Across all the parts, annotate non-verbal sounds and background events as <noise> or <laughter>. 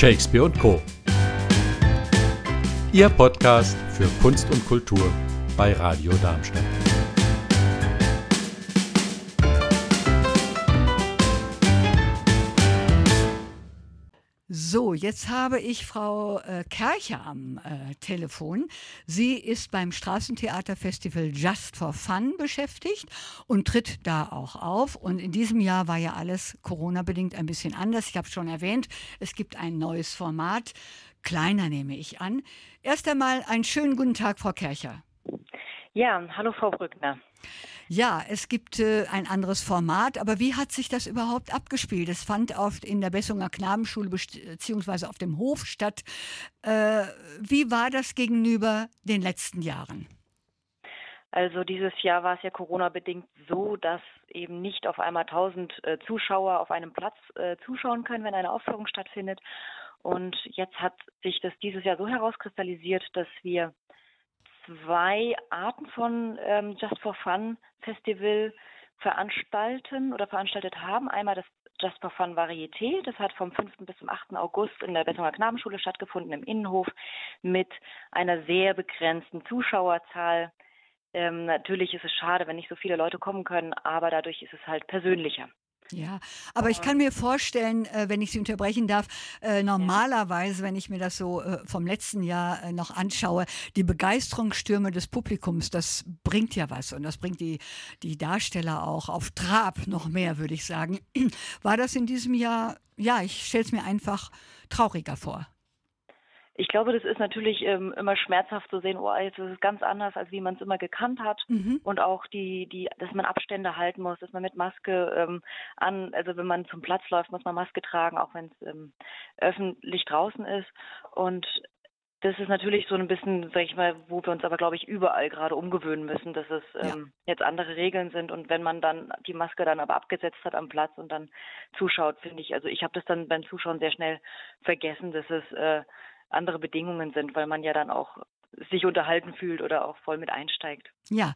Shakespeare und Co. Ihr Podcast für Kunst und Kultur bei Radio Darmstadt. So, jetzt habe ich Frau äh, Kercher am äh, Telefon. Sie ist beim Straßentheaterfestival Just for Fun beschäftigt und tritt da auch auf. Und in diesem Jahr war ja alles Corona-bedingt ein bisschen anders. Ich habe schon erwähnt, es gibt ein neues Format. Kleiner nehme ich an. Erst einmal einen schönen guten Tag, Frau Kercher. Ja, hallo Frau Brückner. Ja, es gibt äh, ein anderes Format, aber wie hat sich das überhaupt abgespielt? Es fand oft in der Bessunger Knabenschule bzw. auf dem Hof statt. Äh, wie war das gegenüber den letzten Jahren? Also dieses Jahr war es ja Corona-bedingt so, dass eben nicht auf einmal 1000 äh, Zuschauer auf einem Platz äh, zuschauen können, wenn eine Aufführung stattfindet. Und jetzt hat sich das dieses Jahr so herauskristallisiert, dass wir zwei Arten von ähm, Just for Fun Festival veranstalten oder veranstaltet haben. Einmal das Just for Fun Varieté, das hat vom 5. bis zum 8. August in der Bessunger Knabenschule stattgefunden im Innenhof mit einer sehr begrenzten Zuschauerzahl. Ähm, natürlich ist es schade, wenn nicht so viele Leute kommen können, aber dadurch ist es halt persönlicher. Ja, aber ich kann mir vorstellen, äh, wenn ich Sie unterbrechen darf, äh, normalerweise, wenn ich mir das so äh, vom letzten Jahr noch anschaue, die Begeisterungsstürme des Publikums, das bringt ja was und das bringt die, die Darsteller auch auf Trab noch mehr, würde ich sagen. <clears throat> War das in diesem Jahr, ja, ich stelle es mir einfach trauriger vor. Ich glaube, das ist natürlich ähm, immer schmerzhaft zu sehen, oh, jetzt ist es ganz anders, als wie man es immer gekannt hat. Mhm. Und auch die, die, dass man Abstände halten muss, dass man mit Maske ähm, an, also wenn man zum Platz läuft, muss man Maske tragen, auch wenn es ähm, öffentlich draußen ist. Und das ist natürlich so ein bisschen, sag ich mal, wo wir uns aber, glaube ich, überall gerade umgewöhnen müssen, dass es ähm, ja. jetzt andere Regeln sind. Und wenn man dann die Maske dann aber abgesetzt hat am Platz und dann zuschaut, finde ich, also ich habe das dann beim Zuschauen sehr schnell vergessen, dass es äh, andere Bedingungen sind, weil man ja dann auch sich unterhalten fühlt oder auch voll mit einsteigt. Ja,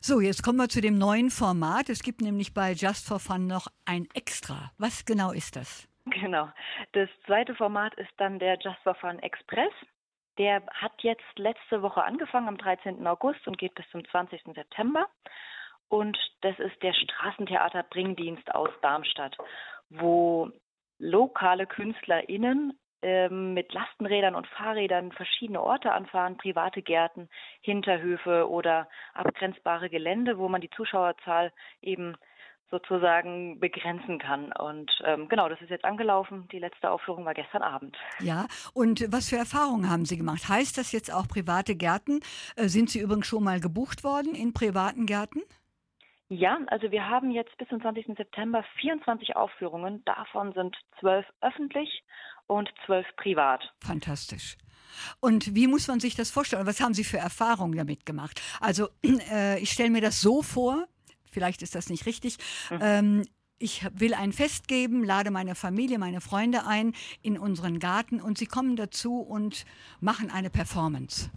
so jetzt kommen wir zu dem neuen Format. Es gibt nämlich bei Just for Fun noch ein Extra. Was genau ist das? Genau. Das zweite Format ist dann der Just for Fun Express. Der hat jetzt letzte Woche angefangen am 13. August und geht bis zum 20. September. Und das ist der Straßentheater Bringdienst aus Darmstadt, wo lokale KünstlerInnen mit Lastenrädern und Fahrrädern verschiedene Orte anfahren, private Gärten, Hinterhöfe oder abgrenzbare Gelände, wo man die Zuschauerzahl eben sozusagen begrenzen kann. Und ähm, genau, das ist jetzt angelaufen. Die letzte Aufführung war gestern Abend. Ja, und was für Erfahrungen haben Sie gemacht? Heißt das jetzt auch private Gärten? Äh, sind Sie übrigens schon mal gebucht worden in privaten Gärten? Ja, also wir haben jetzt bis zum 20. September 24 Aufführungen. Davon sind zwölf öffentlich und zwölf privat. Fantastisch. Und wie muss man sich das vorstellen? Was haben Sie für Erfahrungen damit gemacht? Also <clears throat> äh, ich stelle mir das so vor, vielleicht ist das nicht richtig. Mhm. Ähm, ich will ein Fest geben, lade meine Familie, meine Freunde ein in unseren Garten und sie kommen dazu und machen eine Performance.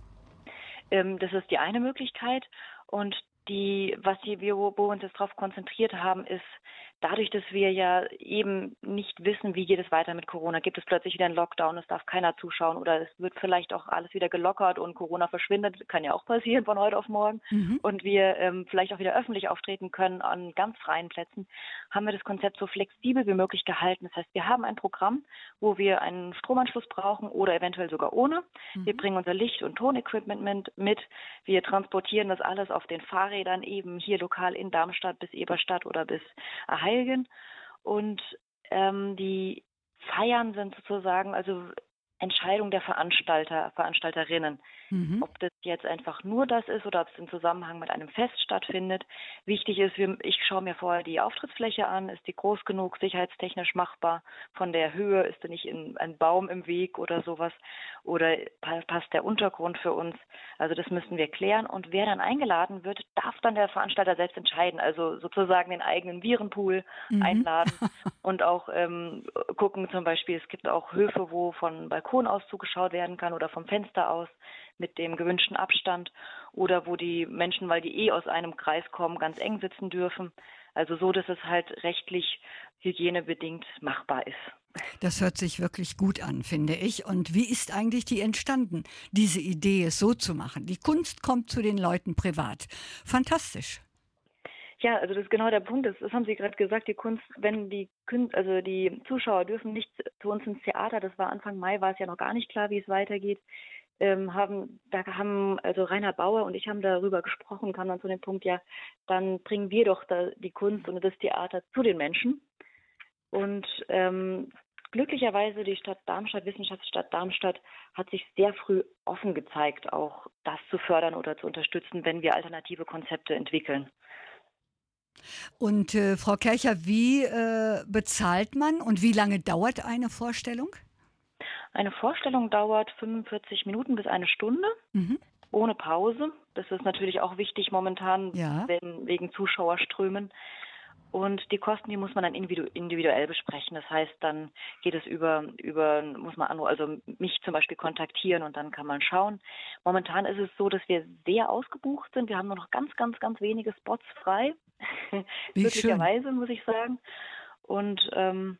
Ähm, das ist die eine Möglichkeit. Und die, was wir, wo wir uns jetzt darauf konzentriert haben, ist dadurch, dass wir ja eben nicht wissen, wie geht es weiter mit Corona, gibt es plötzlich wieder einen Lockdown, es darf keiner zuschauen oder es wird vielleicht auch alles wieder gelockert und Corona verschwindet, kann ja auch passieren von heute auf morgen mhm. und wir ähm, vielleicht auch wieder öffentlich auftreten können an ganz freien Plätzen, haben wir das Konzept so flexibel wie möglich gehalten. Das heißt, wir haben ein Programm, wo wir einen Stromanschluss brauchen oder eventuell sogar ohne. Mhm. Wir bringen unser Licht- und Tonequipment mit. Wir transportieren das alles auf den Fahrrädern eben hier lokal in Darmstadt bis Eberstadt oder bis Heiligen. Und ähm, die Feiern sind sozusagen, also Entscheidung der Veranstalter, Veranstalterinnen. Mhm. Ob das jetzt einfach nur das ist oder ob es im Zusammenhang mit einem Fest stattfindet. Wichtig ist, ich schaue mir vorher die Auftrittsfläche an. Ist die groß genug, sicherheitstechnisch machbar? Von der Höhe ist da nicht in, ein Baum im Weg oder sowas? Oder passt der Untergrund für uns? Also das müssen wir klären. Und wer dann eingeladen wird, darf dann der Veranstalter selbst entscheiden. Also sozusagen den eigenen Virenpool mhm. einladen <laughs> und auch ähm, gucken zum Beispiel, es gibt auch Höfe, wo von Balkon aus zugeschaut werden kann oder vom Fenster aus mit dem gewünschten Abstand oder wo die Menschen, weil die eh aus einem Kreis kommen, ganz eng sitzen dürfen. Also so, dass es halt rechtlich hygienebedingt machbar ist. Das hört sich wirklich gut an, finde ich. Und wie ist eigentlich die entstanden, diese Idee, es so zu machen? Die Kunst kommt zu den Leuten privat. Fantastisch. Ja, also das ist genau der Punkt. Das, das haben Sie gerade gesagt. Die Kunst, wenn die also die Zuschauer dürfen nicht zu uns ins Theater. Das war Anfang Mai, war es ja noch gar nicht klar, wie es weitergeht. Ähm, haben, da haben, also Rainer Bauer und ich haben darüber gesprochen, kam dann zu dem Punkt, ja, dann bringen wir doch da die Kunst und das Theater zu den Menschen. Und ähm, glücklicherweise die Stadt Darmstadt, Wissenschaftsstadt Darmstadt, hat sich sehr früh offen gezeigt, auch das zu fördern oder zu unterstützen, wenn wir alternative Konzepte entwickeln. Und äh, Frau Kercher, wie äh, bezahlt man und wie lange dauert eine Vorstellung? Eine Vorstellung dauert 45 Minuten bis eine Stunde. Mhm. Ohne Pause. Das ist natürlich auch wichtig momentan, ja. wenn, wegen Zuschauerströmen. Und die Kosten, die muss man dann individuell besprechen. Das heißt, dann geht es über, über, muss man also mich zum Beispiel kontaktieren und dann kann man schauen. Momentan ist es so, dass wir sehr ausgebucht sind. Wir haben nur noch ganz, ganz, ganz wenige Spots frei. Glücklicherweise, muss ich sagen. Und ähm,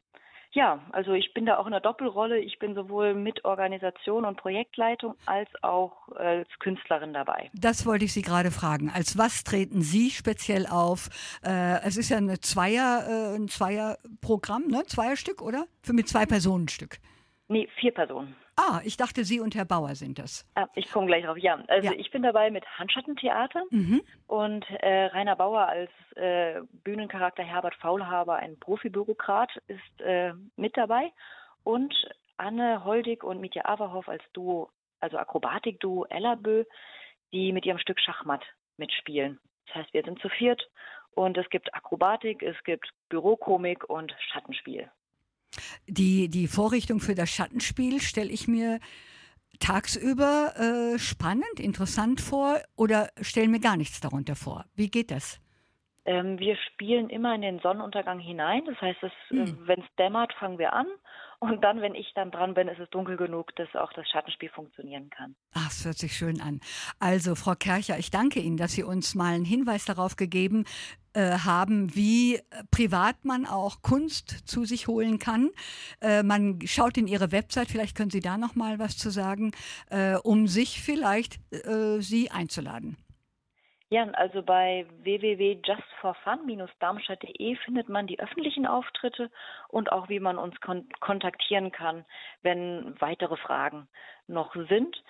ja, also ich bin da auch in der Doppelrolle. Ich bin sowohl mit Organisation und Projektleitung als auch als Künstlerin dabei. Das wollte ich Sie gerade fragen. Als was treten Sie speziell auf? Äh, es ist ja eine Zweier, äh, ein Zweierprogramm, ne? Zweierstück, oder? Für mit zwei Personenstück. Nee, vier Personen. Ah, ich dachte, Sie und Herr Bauer sind das. Ah, ich komme gleich drauf. Ja, also ja. ich bin dabei mit Handschattentheater mhm. und äh, Rainer Bauer als äh, Bühnencharakter Herbert Faulhaber, ein Profibürokrat, ist äh, mit dabei und Anne Holdig und Mitya Averhoff als Duo, also Akrobatik-Duo Ellerbö, die mit ihrem Stück Schachmatt mitspielen. Das heißt, wir sind zu viert und es gibt Akrobatik, es gibt Bürokomik und Schattenspiel. Die, die Vorrichtung für das Schattenspiel stelle ich mir tagsüber äh, spannend, interessant vor oder stelle mir gar nichts darunter vor. Wie geht das? Ähm, wir spielen immer in den Sonnenuntergang hinein. Das heißt, hm. äh, wenn es dämmert, fangen wir an. Und dann, wenn ich dann dran bin, ist es dunkel genug, dass auch das Schattenspiel funktionieren kann. Ach, es hört sich schön an. Also, Frau Kercher, ich danke Ihnen, dass Sie uns mal einen Hinweis darauf gegeben äh, haben, wie privat man auch Kunst zu sich holen kann. Äh, man schaut in Ihre Website, vielleicht können Sie da noch mal was zu sagen, äh, um sich vielleicht äh, Sie einzuladen. Ja, also bei www.justforfun-darmstadt.de findet man die öffentlichen Auftritte und auch wie man uns kon kontaktieren kann, wenn weitere Fragen noch sind.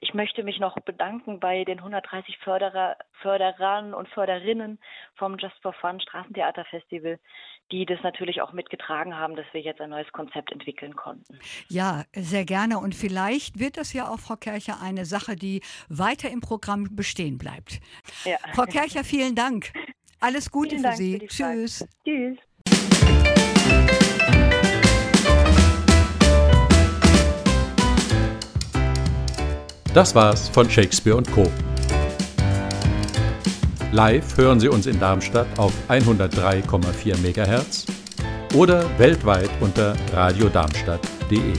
Ich möchte mich noch bedanken bei den 130 Förderer, Förderern und Förderinnen vom Just for Fun Straßentheaterfestival, die das natürlich auch mitgetragen haben, dass wir jetzt ein neues Konzept entwickeln konnten. Ja, sehr gerne. Und vielleicht wird das ja auch, Frau Kercher, eine Sache, die weiter im Programm bestehen bleibt. Ja. Frau Kercher, vielen Dank. Alles Gute vielen für Dank Sie. Für Tschüss. Tschüss. Das war's von Shakespeare Co. Live hören Sie uns in Darmstadt auf 103,4 MHz oder weltweit unter radiodarmstadt.de.